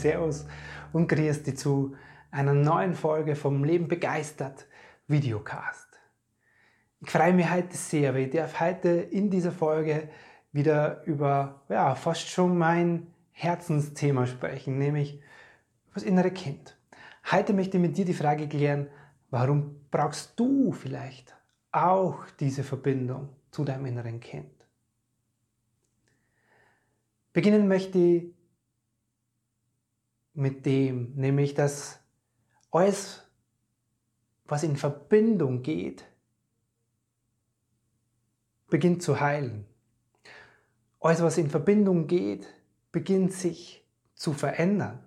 Servus und grüß dich zu einer neuen Folge vom Leben begeistert Videocast. Ich freue mich heute sehr, weil ich darf heute in dieser Folge wieder über ja, fast schon mein Herzensthema sprechen, nämlich das innere Kind. Heute möchte ich mit dir die Frage klären, warum brauchst du vielleicht auch diese Verbindung zu deinem inneren Kind? Beginnen möchte ich mit dem, nämlich dass alles, was in Verbindung geht, beginnt zu heilen. Alles, was in Verbindung geht, beginnt sich zu verändern.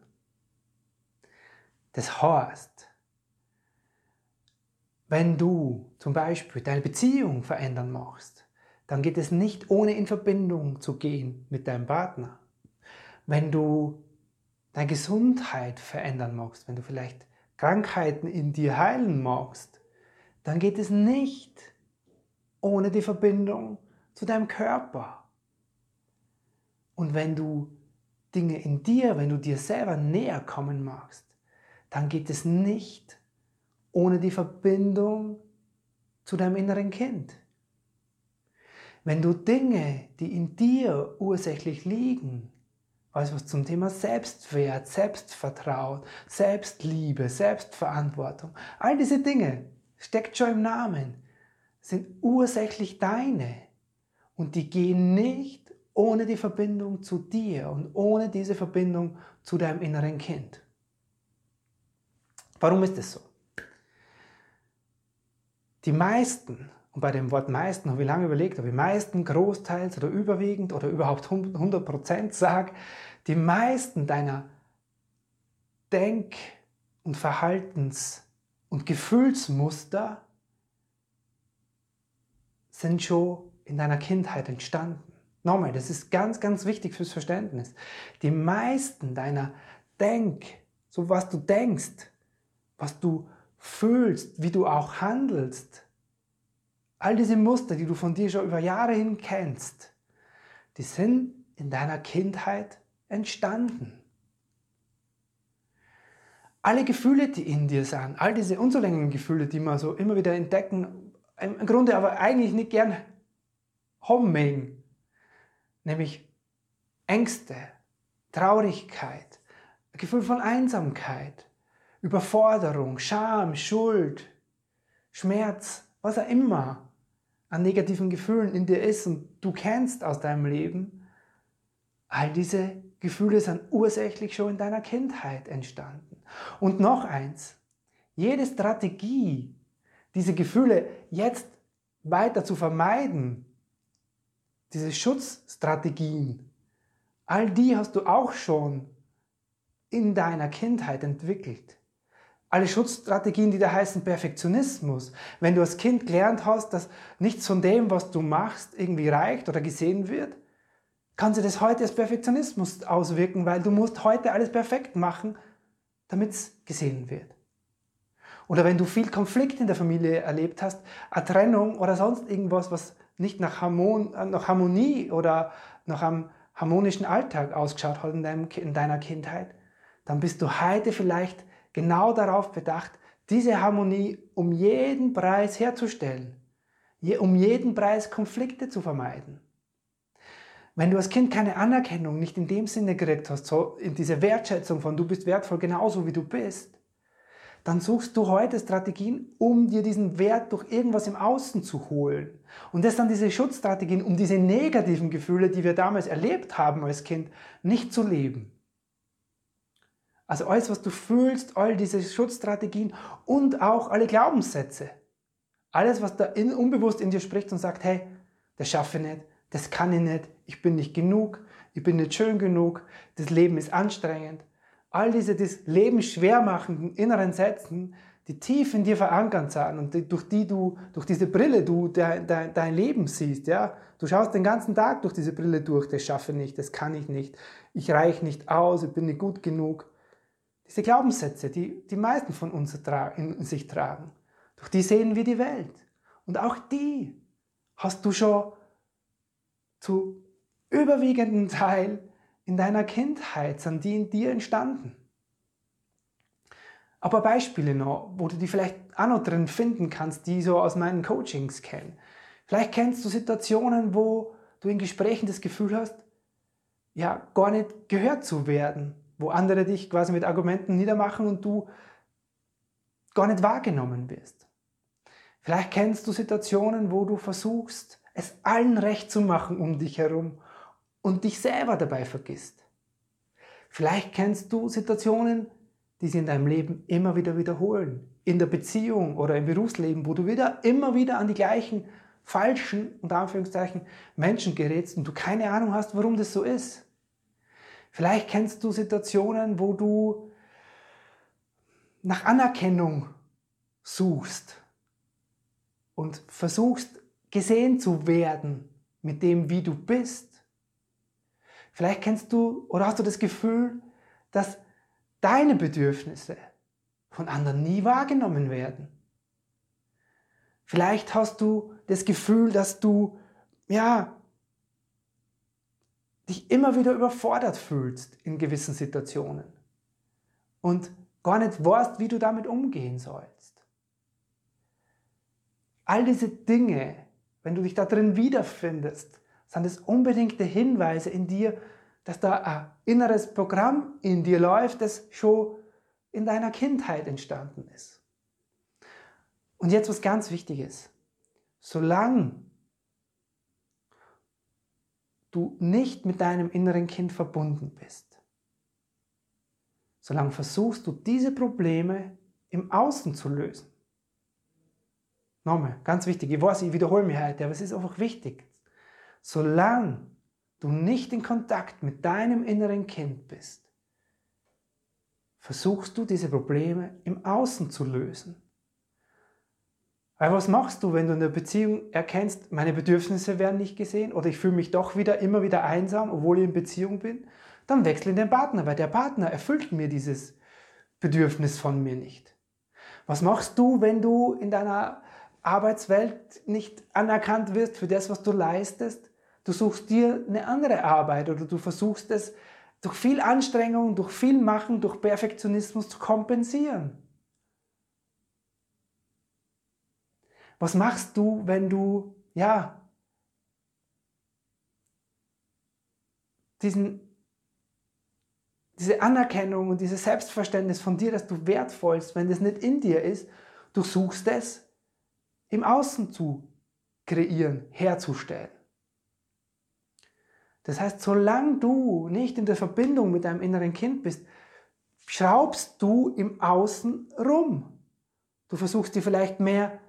Das heißt, wenn du zum Beispiel deine Beziehung verändern machst, dann geht es nicht ohne in Verbindung zu gehen mit deinem Partner. Wenn du deine Gesundheit verändern magst, wenn du vielleicht Krankheiten in dir heilen magst, dann geht es nicht ohne die Verbindung zu deinem Körper. Und wenn du Dinge in dir, wenn du dir selber näher kommen magst, dann geht es nicht ohne die Verbindung zu deinem inneren Kind. Wenn du Dinge, die in dir ursächlich liegen, alles was zum Thema Selbstwert, Selbstvertrauen, Selbstliebe, Selbstverantwortung, all diese Dinge steckt schon im Namen, sind ursächlich deine und die gehen nicht ohne die Verbindung zu dir und ohne diese Verbindung zu deinem inneren Kind. Warum ist es so? Die meisten, und bei dem Wort meisten habe ich lange überlegt, ob ich meisten, großteils oder überwiegend oder überhaupt 100% sage, die meisten deiner Denk- und Verhaltens- und Gefühlsmuster sind schon in deiner Kindheit entstanden. Nochmal, das ist ganz, ganz wichtig fürs Verständnis. Die meisten deiner Denk, so was du denkst, was du fühlst, wie du auch handelst, all diese Muster, die du von dir schon über Jahre hin kennst, die sind in deiner Kindheit entstanden. Alle Gefühle, die in dir sind, all diese unzulänglichen Gefühle, die wir so immer wieder entdecken, im Grunde aber eigentlich nicht gern haben mögen, nämlich Ängste, Traurigkeit, Gefühl von Einsamkeit, Überforderung, Scham, Schuld, Schmerz, was auch immer an negativen Gefühlen in dir ist und du kennst aus deinem Leben, All diese Gefühle sind ursächlich schon in deiner Kindheit entstanden. Und noch eins, jede Strategie, diese Gefühle jetzt weiter zu vermeiden, diese Schutzstrategien, all die hast du auch schon in deiner Kindheit entwickelt. Alle Schutzstrategien, die da heißen Perfektionismus. Wenn du als Kind gelernt hast, dass nichts von dem, was du machst, irgendwie reicht oder gesehen wird, kann sich das heute als Perfektionismus auswirken, weil du musst heute alles perfekt machen, damit es gesehen wird. Oder wenn du viel Konflikt in der Familie erlebt hast, eine Trennung oder sonst irgendwas, was nicht nach, Harmon nach Harmonie oder nach einem harmonischen Alltag ausgeschaut hat in, deinem, in deiner Kindheit, dann bist du heute vielleicht genau darauf bedacht, diese Harmonie um jeden Preis herzustellen, um jeden Preis Konflikte zu vermeiden. Wenn du als Kind keine Anerkennung nicht in dem Sinne gekriegt hast, so in diese Wertschätzung von du bist wertvoll genauso wie du bist, dann suchst du heute Strategien, um dir diesen Wert durch irgendwas im Außen zu holen. Und das dann diese Schutzstrategien, um diese negativen Gefühle, die wir damals erlebt haben als Kind, nicht zu leben. Also alles, was du fühlst, all diese Schutzstrategien und auch alle Glaubenssätze. Alles, was da in, unbewusst in dir spricht und sagt, hey, das schaffe ich nicht, das kann ich nicht, ich bin nicht genug, ich bin nicht schön genug, das Leben ist anstrengend. All diese das Leben schwer machenden inneren Sätzen, die tief in dir verankert sind und die, durch die du, durch diese Brille du dein, dein, dein Leben siehst, ja. Du schaust den ganzen Tag durch diese Brille durch, das schaffe ich nicht, das kann ich nicht, ich reiche nicht aus, ich bin nicht gut genug. Diese Glaubenssätze, die die meisten von uns in sich tragen, durch die sehen wir die Welt. Und auch die hast du schon zu überwiegenden Teil in deiner Kindheit, sind die in dir entstanden. Aber Beispiele noch, wo du die vielleicht auch noch drin finden kannst, die so aus meinen Coachings kennen. Vielleicht kennst du Situationen, wo du in Gesprächen das Gefühl hast, ja, gar nicht gehört zu werden, wo andere dich quasi mit Argumenten niedermachen und du gar nicht wahrgenommen wirst. Vielleicht kennst du Situationen, wo du versuchst, es allen recht zu machen um dich herum und dich selber dabei vergisst. Vielleicht kennst du Situationen, die sich in deinem Leben immer wieder wiederholen. In der Beziehung oder im Berufsleben, wo du wieder immer wieder an die gleichen falschen, unter Anführungszeichen, Menschen gerätst und du keine Ahnung hast, warum das so ist. Vielleicht kennst du Situationen, wo du nach Anerkennung suchst und versuchst gesehen zu werden mit dem, wie du bist. Vielleicht kennst du oder hast du das Gefühl, dass deine Bedürfnisse von anderen nie wahrgenommen werden. Vielleicht hast du das Gefühl, dass du, ja, dich immer wieder überfordert fühlst in gewissen Situationen und gar nicht weißt, wie du damit umgehen sollst. All diese Dinge, wenn du dich da drin wiederfindest, sind es unbedingte Hinweise in dir, dass da ein inneres Programm in dir läuft, das schon in deiner Kindheit entstanden ist. Und jetzt was ganz Wichtiges. Solange du nicht mit deinem inneren Kind verbunden bist, solange versuchst du diese Probleme im Außen zu lösen. Nochmal, ganz wichtig, ich weiß, ich wiederhole mich heute, aber es ist einfach wichtig. Solange du nicht in Kontakt mit deinem inneren Kind bist, versuchst du diese Probleme im Außen zu lösen. Weil was machst du, wenn du in der Beziehung erkennst, meine Bedürfnisse werden nicht gesehen oder ich fühle mich doch wieder immer wieder einsam, obwohl ich in Beziehung bin? Dann wechsle in den Partner, weil der Partner erfüllt mir dieses Bedürfnis von mir nicht. Was machst du, wenn du in deiner Arbeitswelt nicht anerkannt wirst für das, was du leistest? Du suchst dir eine andere Arbeit oder du versuchst es durch viel Anstrengung, durch viel Machen, durch Perfektionismus zu kompensieren. Was machst du, wenn du, ja, diesen, diese Anerkennung und dieses Selbstverständnis von dir, dass du wertvollst, wenn das nicht in dir ist, du suchst es im Außen zu kreieren, herzustellen. Das heißt, solange du nicht in der Verbindung mit deinem inneren Kind bist, schraubst du im Außen rum. Du versuchst dir vielleicht mehr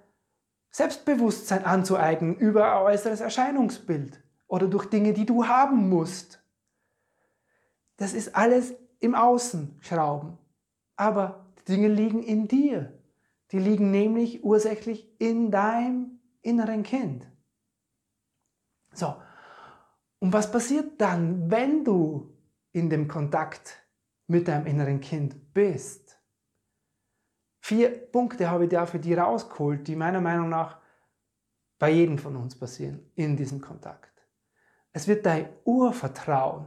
Selbstbewusstsein anzueignen über ein äußeres Erscheinungsbild oder durch Dinge, die du haben musst. Das ist alles im Außen schrauben. Aber die Dinge liegen in dir. Die liegen nämlich ursächlich in deinem inneren Kind. So, und was passiert dann, wenn du in dem Kontakt mit deinem inneren Kind bist? Vier Punkte habe ich da für dich rausgeholt, die meiner Meinung nach bei jedem von uns passieren in diesem Kontakt. Es wird dein Urvertrauen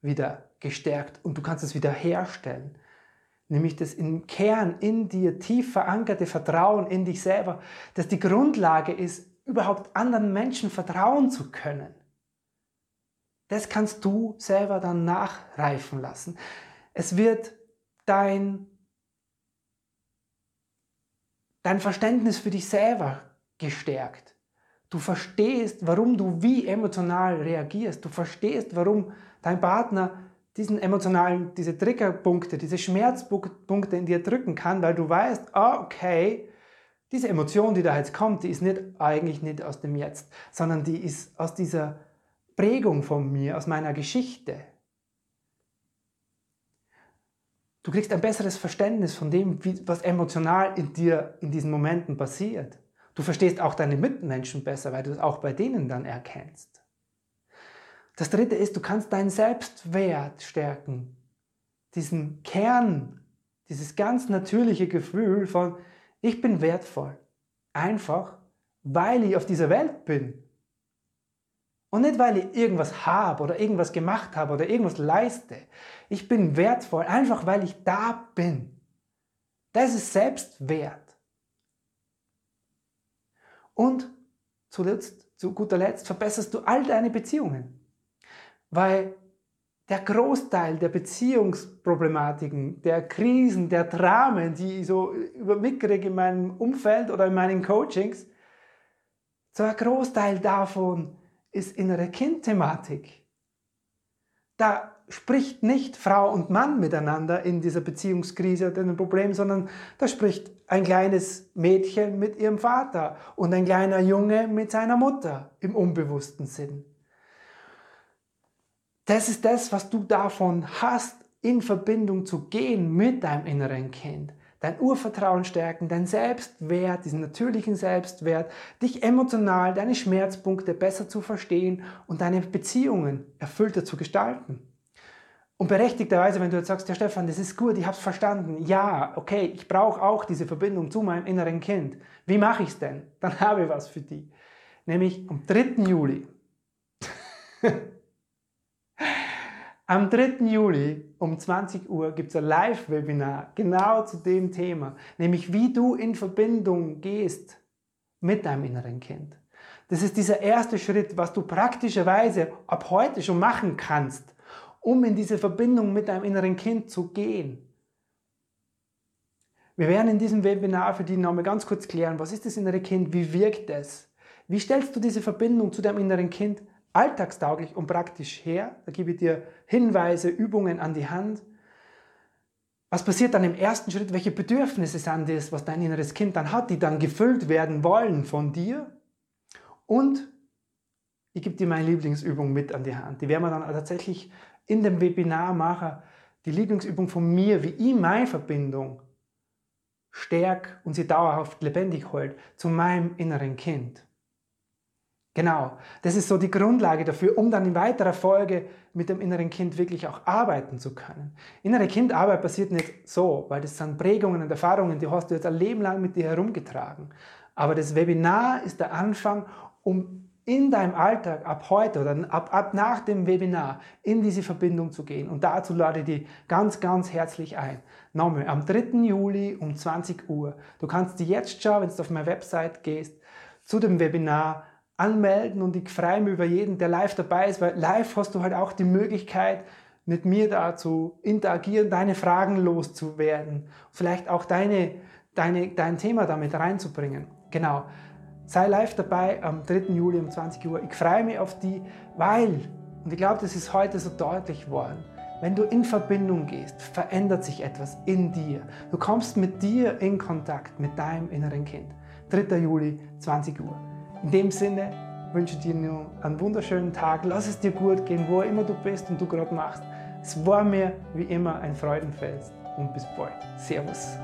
wieder gestärkt und du kannst es wieder herstellen. Nämlich das im Kern in dir tief verankerte Vertrauen in dich selber, das die Grundlage ist, überhaupt anderen Menschen vertrauen zu können. Das kannst du selber dann nachreifen lassen. Es wird dein, dein Verständnis für dich selber gestärkt. Du verstehst, warum du wie emotional reagierst. Du verstehst, warum dein Partner diesen emotionalen, diese Triggerpunkte, diese Schmerzpunkte in dir drücken kann, weil du weißt, ah, okay, diese Emotion, die da jetzt kommt, die ist nicht eigentlich nicht aus dem Jetzt, sondern die ist aus dieser Prägung von mir, aus meiner Geschichte. Du kriegst ein besseres Verständnis von dem, was emotional in dir in diesen Momenten passiert. Du verstehst auch deine Mitmenschen besser, weil du es auch bei denen dann erkennst. Das dritte ist, du kannst deinen Selbstwert stärken. Diesen Kern, dieses ganz natürliche Gefühl von, ich bin wertvoll. Einfach, weil ich auf dieser Welt bin. Und nicht, weil ich irgendwas habe oder irgendwas gemacht habe oder irgendwas leiste. Ich bin wertvoll, einfach weil ich da bin. Das ist Selbstwert. Und zuletzt, zu guter Letzt verbesserst du all deine Beziehungen. Weil der Großteil der Beziehungsproblematiken, der Krisen, der Dramen, die ich so mitkriege in meinem Umfeld oder in meinen Coachings, so ein Großteil davon ist innere Kindthematik. Da spricht nicht Frau und Mann miteinander in dieser Beziehungskrise oder dem Problem, sondern da spricht ein kleines Mädchen mit ihrem Vater und ein kleiner Junge mit seiner Mutter im unbewussten Sinn. Das ist das, was du davon hast, in Verbindung zu gehen mit deinem inneren Kind dein Urvertrauen stärken, dein Selbstwert, diesen natürlichen Selbstwert, dich emotional, deine Schmerzpunkte besser zu verstehen und deine Beziehungen erfüllter zu gestalten. Und berechtigterweise, wenn du jetzt sagst, ja Stefan, das ist gut, ich habe es verstanden, ja, okay, ich brauche auch diese Verbindung zu meinem inneren Kind. Wie mache ich es denn? Dann habe ich was für dich. Nämlich am 3. Juli Am 3. Juli um 20 Uhr gibt es ein Live-Webinar genau zu dem Thema, nämlich wie du in Verbindung gehst mit deinem inneren Kind. Das ist dieser erste Schritt, was du praktischerweise ab heute schon machen kannst, um in diese Verbindung mit deinem inneren Kind zu gehen. Wir werden in diesem Webinar für dich nochmal ganz kurz klären, was ist das innere Kind, wie wirkt es? Wie stellst du diese Verbindung zu deinem inneren Kind alltagstauglich und praktisch her. Da gebe ich dir Hinweise, Übungen an die Hand. Was passiert dann im ersten Schritt? Welche Bedürfnisse sind das, was dein inneres Kind dann hat, die dann gefüllt werden wollen von dir? Und ich gebe dir meine Lieblingsübung mit an die Hand. Die werden wir dann tatsächlich in dem Webinar machen. Die Lieblingsübung von mir, wie ich meine Verbindung stärke und sie dauerhaft lebendig hält zu meinem inneren Kind. Genau, das ist so die Grundlage dafür, um dann in weiterer Folge mit dem inneren Kind wirklich auch arbeiten zu können. Innere Kindarbeit passiert nicht so, weil das sind Prägungen und Erfahrungen, die hast du jetzt ein Leben lang mit dir herumgetragen. Aber das Webinar ist der Anfang, um in deinem Alltag ab heute oder ab, ab nach dem Webinar in diese Verbindung zu gehen. Und dazu lade ich dich ganz, ganz herzlich ein. Nochmal, am 3. Juli um 20 Uhr. Du kannst dich jetzt schon, wenn du auf meine Website gehst, zu dem Webinar anmelden und ich freue mich über jeden, der live dabei ist, weil live hast du halt auch die Möglichkeit, mit mir da zu interagieren, deine Fragen loszuwerden, vielleicht auch deine, deine, dein Thema damit reinzubringen. Genau. Sei live dabei am 3. Juli um 20 Uhr. Ich freue mich auf die, weil, und ich glaube, das ist heute so deutlich worden, wenn du in Verbindung gehst, verändert sich etwas in dir. Du kommst mit dir in Kontakt, mit deinem inneren Kind. 3. Juli, 20 Uhr. In dem Sinne wünsche ich dir nur einen wunderschönen Tag. Lass es dir gut gehen, wo immer du bist und du gerade machst. Es war mir wie immer ein Freudenfest und bis bald. Servus.